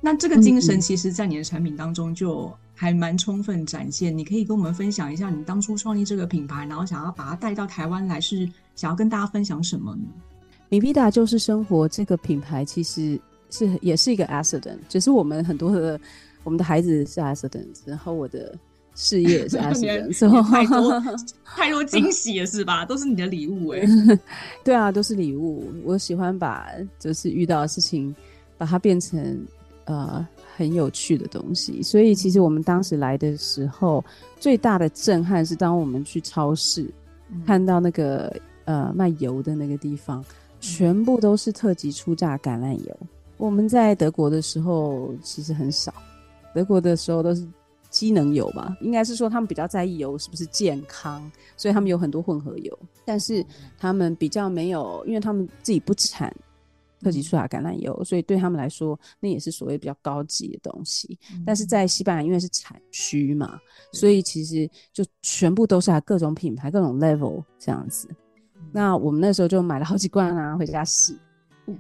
那这个精神其实，在你的产品当中就还蛮充分展现。你可以跟我们分享一下，你当初创立这个品牌，然后想要把它带到台湾来，是想要跟大家分享什么呢？MiVida 就是生活这个品牌，其实是也是一个 accident，就是我们很多的我们的孩子是 accident，然后我的事业也是 accident，所以太多 太多惊喜了是吧？都是你的礼物哎，对啊，都是礼物。我喜欢把就是遇到的事情，把它变成呃很有趣的东西。所以其实我们当时来的时候，最大的震撼是当我们去超市、嗯、看到那个呃卖油的那个地方。全部都是特级初榨橄榄油。我们在德国的时候其实很少，德国的时候都是机能油吧，应该是说他们比较在意油是不是健康，所以他们有很多混合油。但是他们比较没有，因为他们自己不产特级初榨橄榄油，所以对他们来说那也是所谓比较高级的东西。但是在西班牙，因为是产区嘛，所以其实就全部都是各种品牌、各种 level 这样子。那我们那时候就买了好几罐啊，回家试，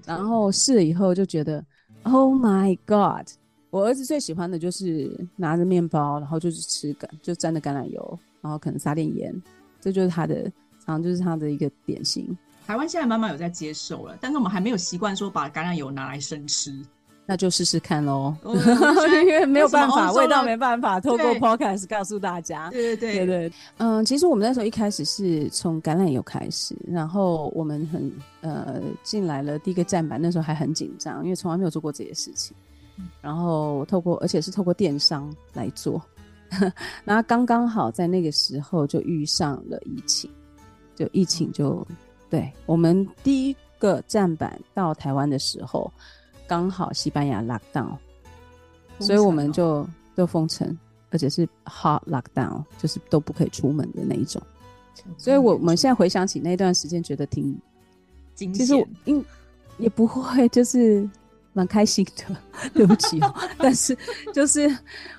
然后试了以后就觉得，Oh my God！我儿子最喜欢的就是拿着面包，然后就是吃橄，就沾着橄榄油，然后可能撒点盐，这就是他的，常常就是他的一个点心。台湾现在慢慢有在接受了，但是我们还没有习惯说把橄榄油拿来生吃。那就试试看喽，因为没有办法，味道没办法透过 podcast 告诉大家。对对对对对，嗯，其实我们那时候一开始是从橄榄油开始，然后我们很呃进来了第一个站板，那时候还很紧张，因为从来没有做过这些事情。然后透过，而且是透过电商来做，那刚刚好在那个时候就遇上了疫情，就疫情就对我们第一个站板到台湾的时候。刚好西班牙 lockdown，所以我们就都封城，而且是 hard lockdown，就是都不可以出门的那一种。所以我我们现在回想起那段时间，觉得挺，其实我应也不会，就是蛮开心的。对不起哦，但是就是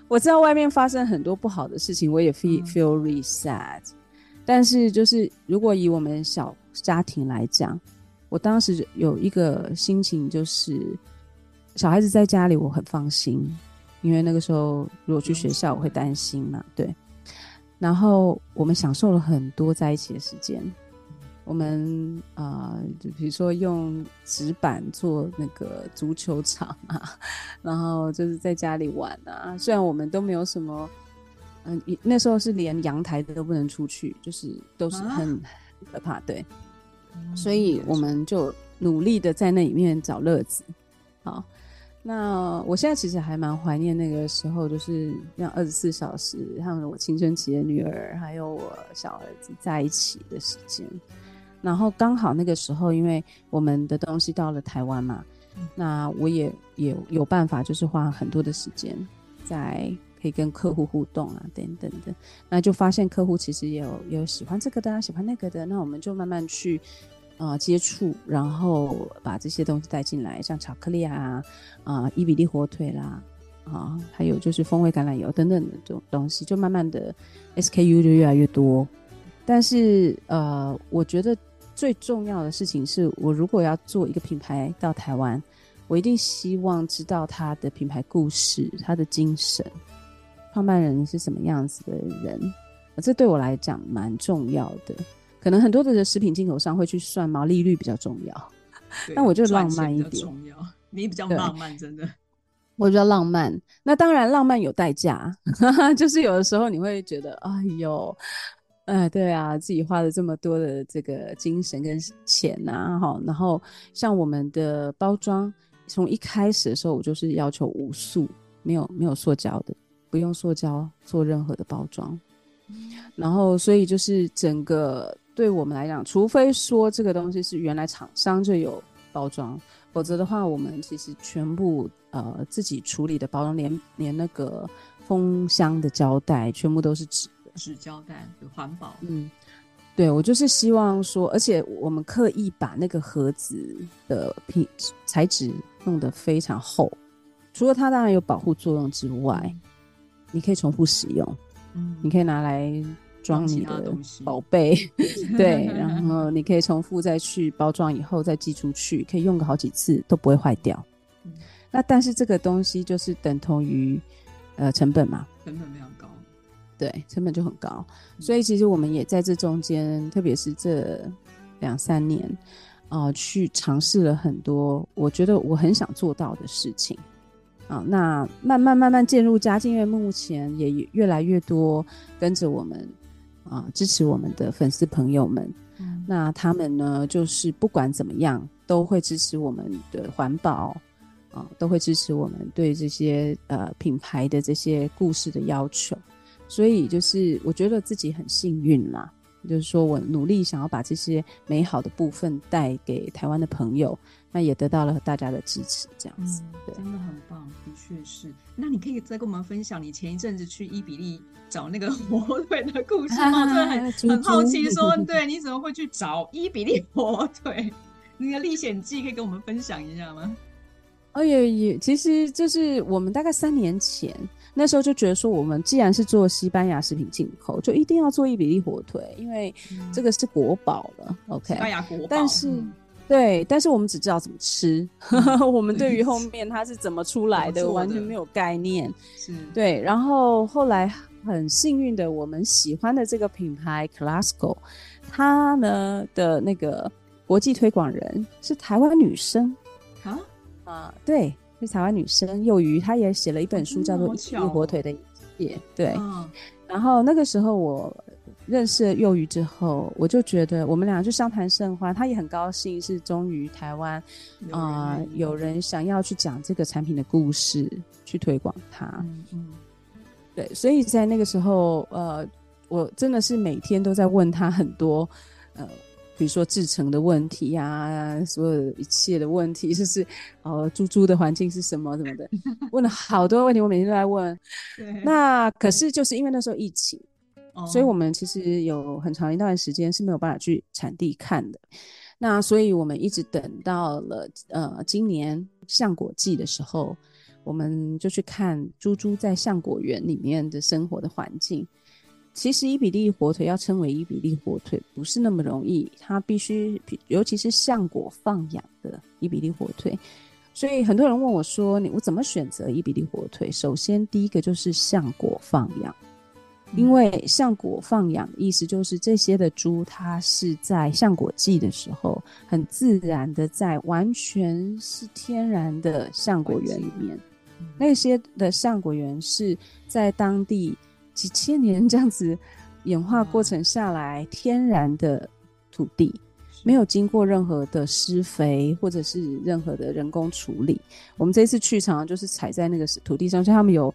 我知道外面发生很多不好的事情，我也 feel feel really sad。但是就是如果以我们小家庭来讲，我当时有一个心情，就是小孩子在家里我很放心，因为那个时候如果去学校我会担心嘛，对。然后我们享受了很多在一起的时间，我们啊、呃，就比如说用纸板做那个足球场啊，然后就是在家里玩啊。虽然我们都没有什么，嗯、呃，那时候是连阳台都不能出去，就是都是很可怕，对。所以我们就努力的在那里面找乐子，好。那我现在其实还蛮怀念那个时候，就是让二十四小时，还有我青春期的女儿，还有我小儿子在一起的时间。然后刚好那个时候，因为我们的东西到了台湾嘛，嗯、那我也也有办法，就是花很多的时间在可以跟客户互动啊，等等的。那就发现客户其实也有有喜欢这个的啊，喜欢那个的。那我们就慢慢去。啊、呃，接触，然后把这些东西带进来，像巧克力啊，啊、呃，伊比利火腿啦，啊，还有就是风味橄榄油等等的这种东西，就慢慢的 SKU 就越来越多。但是，呃，我觉得最重要的事情是，我如果要做一个品牌到台湾，我一定希望知道它的品牌故事，它的精神，创办人是什么样子的人，这对我来讲蛮重要的。可能很多的食品进口商会去算毛利率比较重要，但我就浪漫一点。重要，你比较浪漫，真的。我比较浪漫，那当然浪漫有代价，就是有的时候你会觉得，哎呦，哎，对啊，自己花了这么多的这个精神跟钱呐，哈，然后像我们的包装，从一开始的时候我就是要求无塑，没有没有塑胶的，不用塑胶做任何的包装，然后所以就是整个。对我们来讲，除非说这个东西是原来厂商就有包装，否则的话，我们其实全部呃自己处理的包装，连连那个封箱的胶带，全部都是纸的纸胶带，环保。嗯，对，我就是希望说，而且我们刻意把那个盒子的品材质弄得非常厚，除了它当然有保护作用之外，嗯、你可以重复使用，嗯，你可以拿来。装你的宝贝，对，然后你可以重复再去包装，以后再寄出去，可以用个好几次都不会坏掉。嗯、那但是这个东西就是等同于呃成本嘛，成本非常高，对，成本就很高。嗯、所以其实我们也在这中间，特别是这两三年啊、呃，去尝试了很多我觉得我很想做到的事情啊。那慢慢慢慢渐入佳境，因为目前也越来越多跟着我们。啊，支持我们的粉丝朋友们，嗯、那他们呢，就是不管怎么样，都会支持我们的环保，啊，都会支持我们对这些呃品牌的这些故事的要求，所以就是我觉得自己很幸运啦。就是说我努力想要把这些美好的部分带给台湾的朋友，那也得到了大家的支持，这样子，真的很棒，的确是。那你可以再跟我们分享你前一阵子去伊比利找那个火腿的故事吗？真的很很好奇，说对，你怎么会去找伊比利火腿？那个历险记可以跟我们分享一下吗？哦也也，其实就是我们大概三年前。那时候就觉得说，我们既然是做西班牙食品进口，就一定要做伊比利火腿，因为这个是国宝了。嗯、OK，西班牙国宝。但是，嗯、对，但是我们只知道怎么吃，嗯、我们对于后面它是怎么出来的，的完全没有概念。是，对。然后后来很幸运的，我们喜欢的这个品牌 Classico，它呢的那个国际推广人是台湾女生啊啊，对。是台湾女生幼鱼，她也写了一本书，叫做《火腿的一切》。对，嗯、然后那个时候我认识了幼鱼之后，我就觉得我们俩就相谈甚欢。她也很高兴，是终于台湾啊、呃、有人想要去讲这个产品的故事，去推广它。嗯，嗯对，所以在那个时候，呃，我真的是每天都在问她很多，呃。比如说制成的问题呀、啊，所有一切的问题，就是哦，猪猪的环境是什么什么的，问了好多问题，我每天都在问。那可是就是因为那时候疫情，哦、所以我们其实有很长一段时间是没有办法去产地看的。那所以我们一直等到了呃今年橡果季的时候，我们就去看猪猪在橡果园里面的生活的环境。其实伊比利火腿要称为伊比利火腿不是那么容易，它必须，尤其是橡果放养的伊比利火腿。所以很多人问我说：“你我怎么选择伊比利火腿？”首先，第一个就是橡果放养，因为橡果放养的意思就是这些的猪，它是在橡果季的时候，很自然的在完全是天然的橡果园里面，那些的橡果园是在当地几千年这样子演化过程下来天然的土地。没有经过任何的施肥或者是任何的人工处理，我们这次去常常就是踩在那个土地上，所以他们有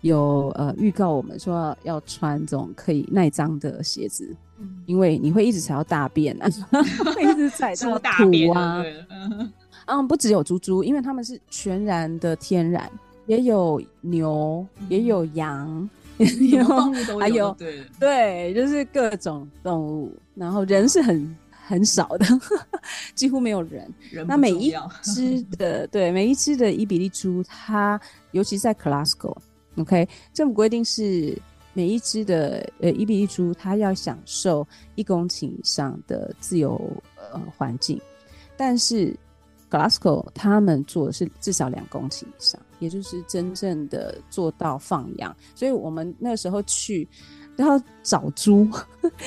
有呃预告我们说要穿这种可以耐脏的鞋子，嗯、因为你会一直踩到大便啊，会一直踩到土啊。嗯，不只有猪猪，因为他们是全然的天然，也有牛，嗯、也有羊，有动物都有，还有对对，就是各种动物，然后人是很。很少的，几乎没有人。人那每一只的，对，每一只的伊比利猪，它尤其在 Glasgow，OK，政府规定是每一只的呃伊比利猪，它要享受一公顷以上的自由呃环境，但是 Glasgow 他们做的是至少两公顷以上，也就是真正的做到放养。所以我们那时候去都要找猪，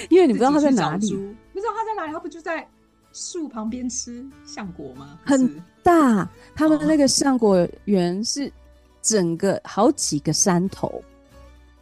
因为你不知道它在哪里。不知道它在哪里，它不就在树旁边吃橡果吗？很大，他们的那个橡果园是整个好几个山头，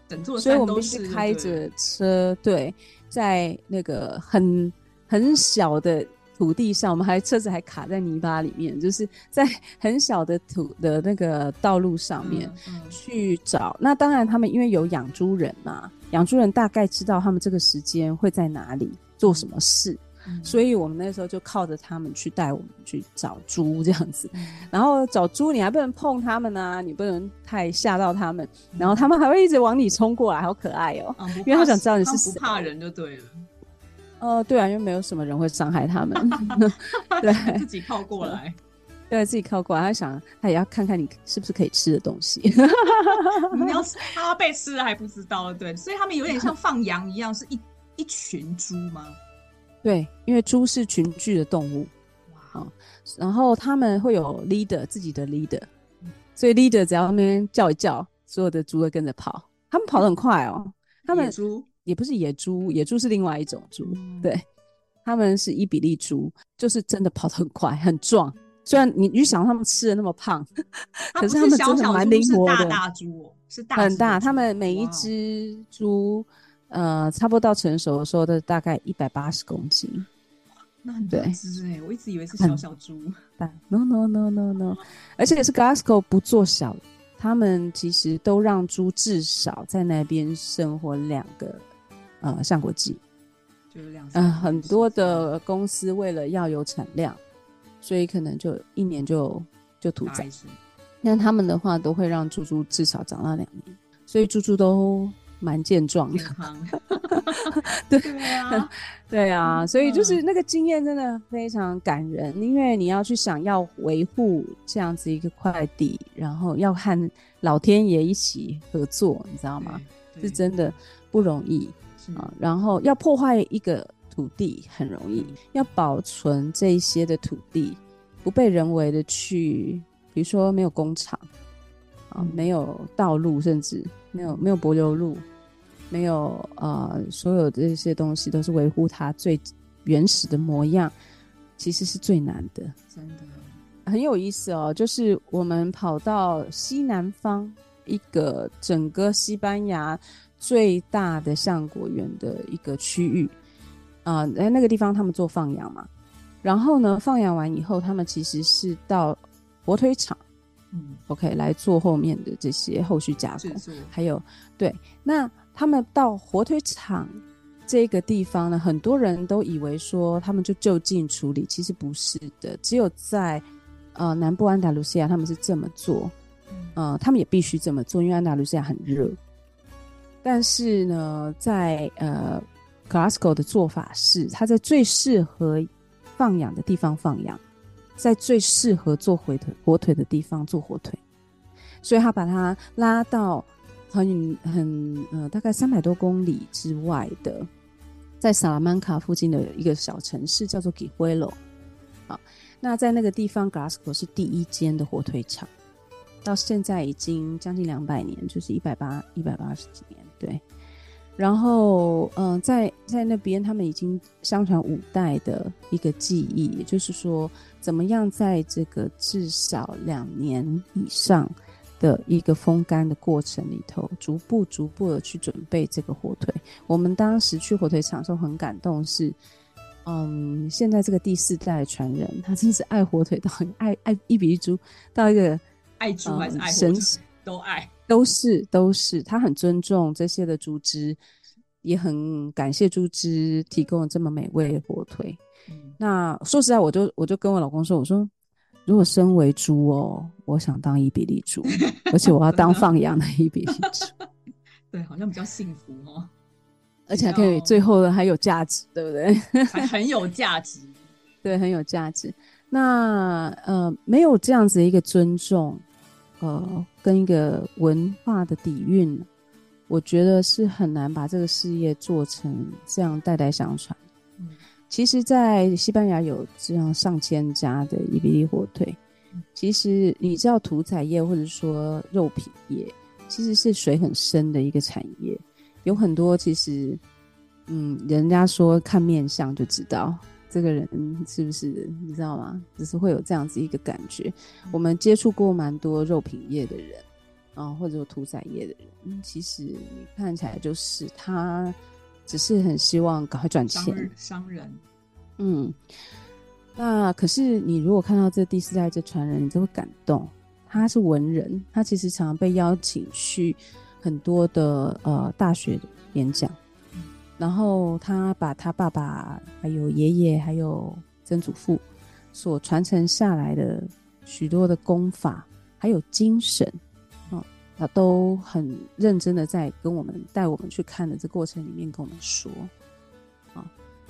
整座山，所以我们必须开着车，对，在那个很很小的土地上，我们还车子还卡在泥巴里面，就是在很小的土的那个道路上面去找。嗯嗯、那当然，他们因为有养猪人嘛，养猪人大概知道他们这个时间会在哪里。做什么事，嗯、所以我们那时候就靠着他们去带我们去找猪这样子，嗯、然后找猪你还不能碰他们啊，你不能太吓到他们，嗯、然后他们还会一直往你冲过来，好可爱哦、喔，嗯、因为他想知道你是谁，不怕人就对了。呃，对啊，因为没有什么人会伤害他们，对，自己靠过来，对，自己靠过来，他想他也要看看你是不是可以吃的东西，你要他被吃了还不知道，对，所以他们有点像放羊一样，是一。一群猪吗？对，因为猪是群居的动物，哇、哦！然后他们会有 leader 自己的 leader，所以 leader 只要那边叫一叫，所有的猪会跟着跑。他们跑得很快哦。他们猪也不是野猪，野猪是另外一种猪。嗯、对，他们是伊比利猪，就是真的跑得很快，很壮。虽然你你想他们吃的那么胖，可是他们真的蛮灵活的。是大大猪哦，是大很大。他们每一只猪。呃，差不多到成熟的时候都大概一百八十公斤，那很大只哎！我一直以为是小小猪。但 no no no no no，而且也是 Glasgow 不做小，他们其实都让猪至少在那边生活两个呃上国际，就是两嗯、呃、很多的公司为了要有产量，所以可能就一年就就屠宰。那他们的话都会让猪猪至少长到两年，所以猪猪都。蛮健壮的，对啊，对啊，所以就是那个经验真的非常感人，因为你要去想要维护这样子一个快递，然后要和老天爷一起合作，你知道吗？是真的不容易啊。然后要破坏一个土地很容易，要保存这一些的土地不被人为的去，比如说没有工厂啊，没有道路，甚至。没有没有柏油路，没有呃，所有这些东西都是维护它最原始的模样，其实是最难的。真的很有意思哦，就是我们跑到西南方一个整个西班牙最大的橡果园的一个区域。啊，在、呃、那个地方他们做放养嘛，然后呢，放养完以后，他们其实是到火腿厂。嗯，OK，来做后面的这些后续加工，是是还有对，那他们到火腿厂这个地方呢，很多人都以为说他们就就近处理，其实不是的，只有在呃南部安达卢西亚他们是这么做，呃，他们也必须这么做，因为安达卢西亚很热。但是呢，在呃 Glasgow 的做法是，他在最适合放养的地方放养。在最适合做火腿火腿的地方做火腿，所以他把它拉到很很呃，大概三百多公里之外的，在萨拉曼卡附近的一个小城市叫做 Guijuelo。好，那在那个地方，Glasgow 是第一间的火腿厂，到现在已经将近两百年，就是一百八一百八十几年，对。然后，嗯、呃，在在那边，他们已经相传五代的一个记忆，也就是说，怎么样在这个至少两年以上的一个风干的过程里头，逐步逐步的去准备这个火腿。我们当时去火腿厂的时候很感动，是，嗯，现在这个第四代传人，他真是爱火腿到爱爱一比一猪到一个爱猪还是爱火腿、嗯、都爱。都是都是，他很尊重这些的猪只，也很感谢猪只提供了这么美味的火腿。嗯、那说实在，我就我就跟我老公说，我说如果身为猪哦，我想当伊比利猪，而且我要当放养的伊比利猪。对，好像比较幸福哦，而且还可以最后的还有价值，对不对？还很有价值，对，很有价值。那呃，没有这样子的一个尊重。呃，跟一个文化的底蕴，我觉得是很难把这个事业做成这样代代相传。嗯，其实，在西班牙有这样上千家的伊比利火腿。其实，你知道屠宰业或者说肉品业，其实是水很深的一个产业，有很多其实，嗯，人家说看面相就知道。这个人是不是你知道吗？只是会有这样子一个感觉。我们接触过蛮多肉品业的人啊，或者说屠宰业的人，其实你看起来就是他只是很希望赶快赚钱。商人，嗯。那可是你如果看到这第四代这传人，你就会感动。他是文人，他其实常常被邀请去很多的呃大学演讲。然后他把他爸爸、还有爷爷、还有曾祖父所传承下来的许多的功法，还有精神，啊、哦，他都很认真的在跟我们带我们去看的这过程里面跟我们说，啊、哦，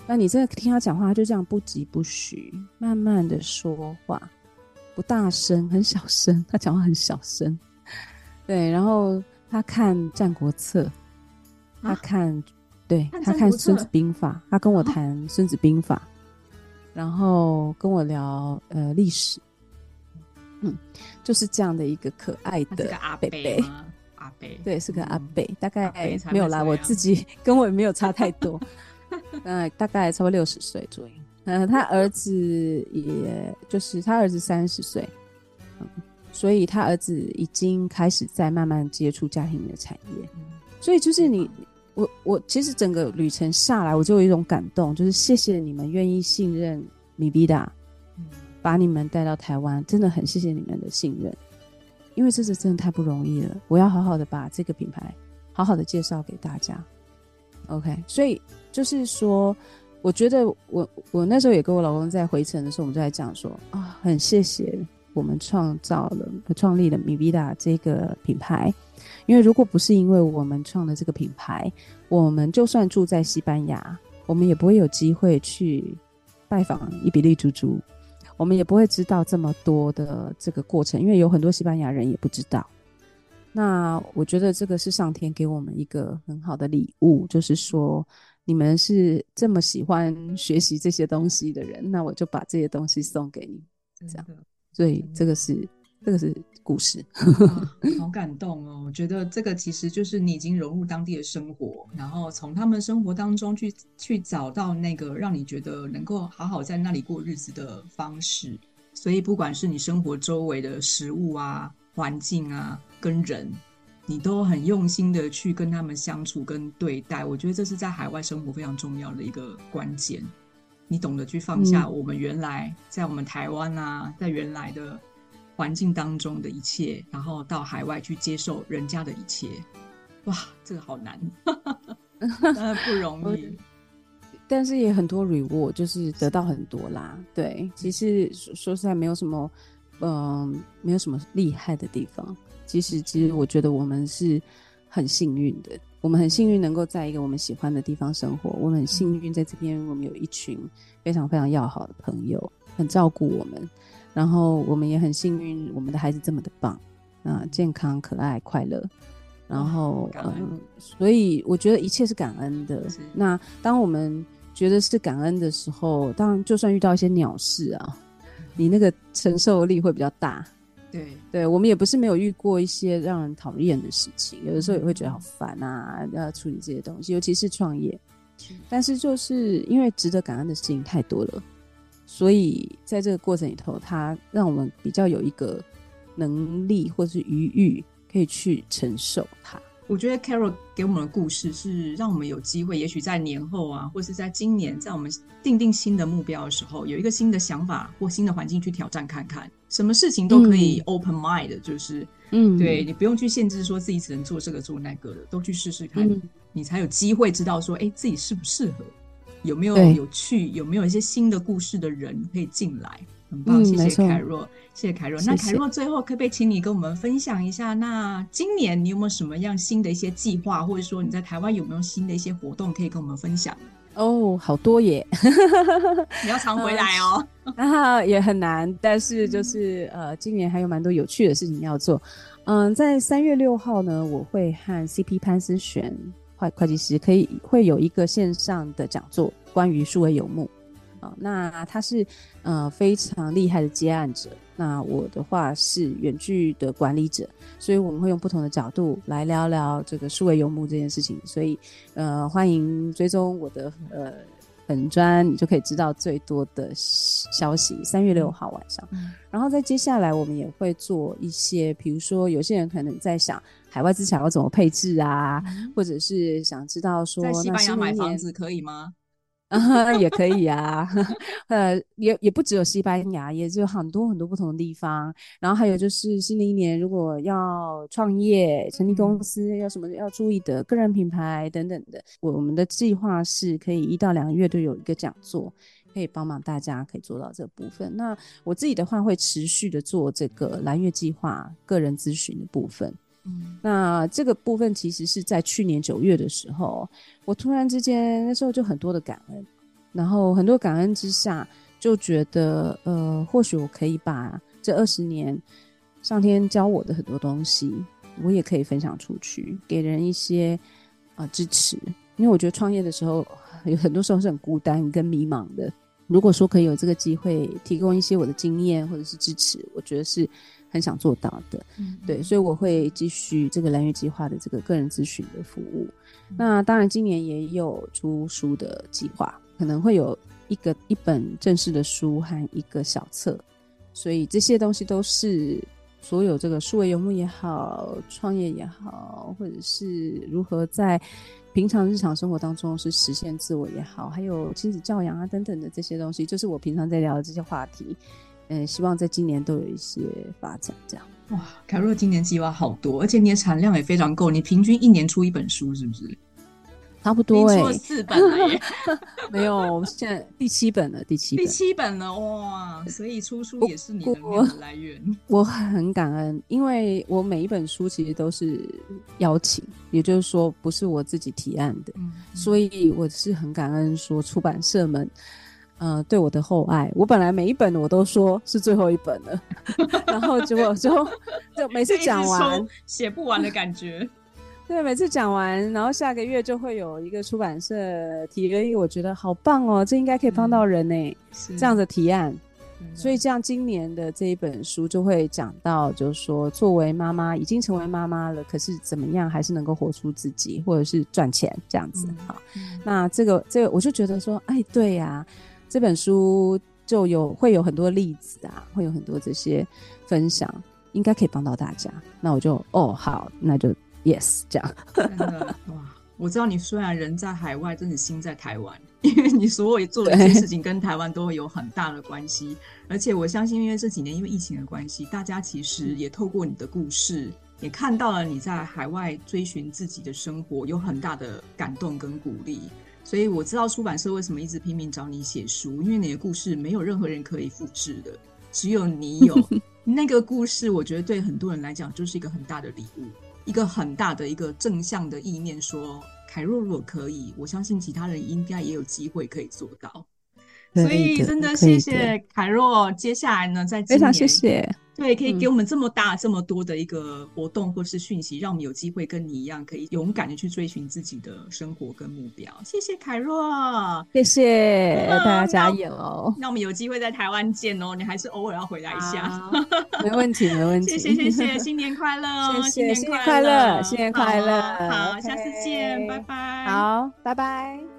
那你真的听他讲话，他就这样不疾不徐，慢慢的说话，不大声，很小声，他讲话很小声，对，然后他看《战国策》，他看。啊对，他看《孙子兵法》，他跟我谈《孙子兵法》，然后跟我聊呃历史，嗯，就是这样的一个可爱的阿伯，阿伯，对，是个阿伯，大概没有啦，我自己 跟我也没有差太多，嗯，大概差不多六十岁左右，嗯，他儿子也就是他儿子三十岁，嗯，所以他儿子已经开始在慢慢接触家庭的产业，所以就是你。我我其实整个旅程下来，我就有一种感动，就是谢谢你们愿意信任 Mi Vida，把你们带到台湾，真的很谢谢你们的信任，因为这是真的太不容易了。我要好好的把这个品牌好好的介绍给大家。OK，所以就是说，我觉得我我那时候也跟我老公在回程的时候，我们就在讲说啊，很谢谢我们创造了创立了 Mi Vida 这个品牌。因为如果不是因为我们创了这个品牌，我们就算住在西班牙，我们也不会有机会去拜访伊比利猪猪，我们也不会知道这么多的这个过程，因为有很多西班牙人也不知道。那我觉得这个是上天给我们一个很好的礼物，就是说你们是这么喜欢学习这些东西的人，那我就把这些东西送给你，这样。所以这个是。这个是故事，好感动哦！我觉得这个其实就是你已经融入当地的生活，然后从他们生活当中去去找到那个让你觉得能够好好在那里过日子的方式。所以不管是你生活周围的食物啊、环境啊、跟人，你都很用心的去跟他们相处跟对待。我觉得这是在海外生活非常重要的一个关键。你懂得去放下我们原来在我们台湾啊，在原来的。环境当中的一切，然后到海外去接受人家的一切，哇，这个好难，不容易。但是也很多 reward，就是得到很多啦。对，其实说说实在没有什么，嗯、呃，没有什么厉害的地方。其实，其实我觉得我们是很幸运的，我们很幸运能够在一个我们喜欢的地方生活，我们很幸运在这边，我们有一群非常非常要好的朋友，很照顾我们。然后我们也很幸运，我们的孩子这么的棒啊，健康、可爱、快乐。然后嗯，所以我觉得一切是感恩的。那当我们觉得是感恩的时候，当然就算遇到一些鸟事啊，你那个承受力会比较大。对，对我们也不是没有遇过一些让人讨厌的事情，有的时候也会觉得好烦啊，要处理这些东西，尤其是创业。但是就是因为值得感恩的事情太多了，所以在这个过程里头，它让我们比较有一个能力或是余裕，可以去承受它。我觉得 Carol 给我们的故事是让我们有机会，也许在年后啊，或是在今年，在我们定定新的目标的时候，有一个新的想法或新的环境去挑战看看，什么事情都可以 open mind，嗯，就是，嗯，对，你不用去限制说自己只能做这个做那个的，都去试试看，嗯，你才有机会知道说，哎，自己适不适合，有没有有趣，有没有一些新的故事的人可以进来。很棒，谢谢凯若，谢谢凯若。那凯若最后可不可以请你跟我们分享一下？那今年你有没有什么样新的一些计划，或者说你在台湾有没有新的一些活动可以跟我们分享？哦，好多耶！你要常回来哦。啊，也很难，但是就是呃，今年还有蛮多有趣的事情要做。嗯，在三月六号呢，我会和 CP 潘思璇会会计师可以会有一个线上的讲座，关于数位游牧。啊，那他是呃非常厉害的接案者，那我的话是远距的管理者，所以我们会用不同的角度来聊聊这个数位游牧这件事情，所以呃欢迎追踪我的呃本专，你就可以知道最多的消息。三月六号晚上，嗯，然后在接下来我们也会做一些，比如说有些人可能在想海外资产要怎么配置啊，嗯，或者是想知道说在西班牙买房子可以吗？啊，也可以啊，呃，也也不只有西班牙，也就很多很多不同的地方。然后还有就是新的一年，如果要创业、成立公司，要什么要注意的个人品牌等等的，我们的计划是可以一到两个月都有一个讲座，可以帮忙大家可以做到这部分。那我自己的话会持续的做这个蓝月计划个人咨询的部分。那这个部分其实是在去年九月的时候，我突然之间那时候就很多的感恩，然后很多感恩之下，就觉得呃，或许我可以把这二十年上天教我的很多东西，我也可以分享出去，给人一些啊、支持。因为我觉得创业的时候有很多时候是很孤单跟迷茫的。如果说可以有这个机会提供一些我的经验或者是支持，我觉得是。很想做到的，嗯，对，所以我会继续这个蓝月计划的这个个人咨询的服务。嗯。那当然，今年也有出书的计划，可能会有一个一本正式的书和一个小册，所以这些东西都是所有这个数位游牧也好，创业也好，或者是如何在平常日常生活当中是实现自我也好，还有亲子教养啊等等的这些东西，就是我平常在聊的这些话题。嗯，希望在今年都有一些发展，这样。哇，凯若今年计划好多，而且你的产量也非常够，你平均一年出一本书，是不是？差不多哎、欸，出了四本了耶，没有，我们现在第七本了，第七本，第七本了，哇！所以出书也是你的来源我。我很感恩，因为我每一本书其实都是邀请，也就是说不是我自己提案的，所以我是很感恩说出版社们。呃，对我的厚爱，我本来每一本我都说是最后一本了，然后结果就就每次讲完写不完的感觉。对，每次讲完，然后下个月就会有一个出版社提了一个我觉得好棒哦，这应该可以帮到人呢，嗯，这样的提案。所以这样今年的这一本书就会讲到，就是说作为妈妈已经成为妈妈了，可是怎么样还是能够活出自己，或者是赚钱这样子。好，嗯，那这个这个我就觉得说，哎，对呀。这本书就有会有很多例子啊，会有很多这些分享，应该可以帮到大家。那我就哦好，那就 yes 这样。真的哇，我知道你虽然人在海外，但是心在台湾，因为你所有做的一些事情跟台湾都会有很大的关系。而且我相信，因为这几年因为疫情的关系，大家其实也透过你的故事，也看到了你在海外追寻自己的生活，有很大的感动跟鼓励。所以我知道出版社为什么一直拼命找你写书，因为你的故事没有任何人可以复制的，只有你有 那个故事。我觉得对很多人来讲就是一个很大的礼物，一个很大的一个正向的意念说，说凯若如果可以，我相信其他人应该也有机会可以做到。所以真的谢谢凯若。接下来呢，在非常谢谢。对，可以给我们这么大、嗯、这么多的一个活动或是讯息，让我们有机会跟你一样，可以勇敢的去追寻自己的生活跟目标。谢谢凯若，谢谢、嗯、大家加油哦！那我们有机会在台湾见哦，你还是偶尔要回来一下。没问题，没问题。谢谢，谢谢，新年快乐哦！谢谢，新年快乐，新年快乐。好，好，下次见，拜拜。好，拜拜。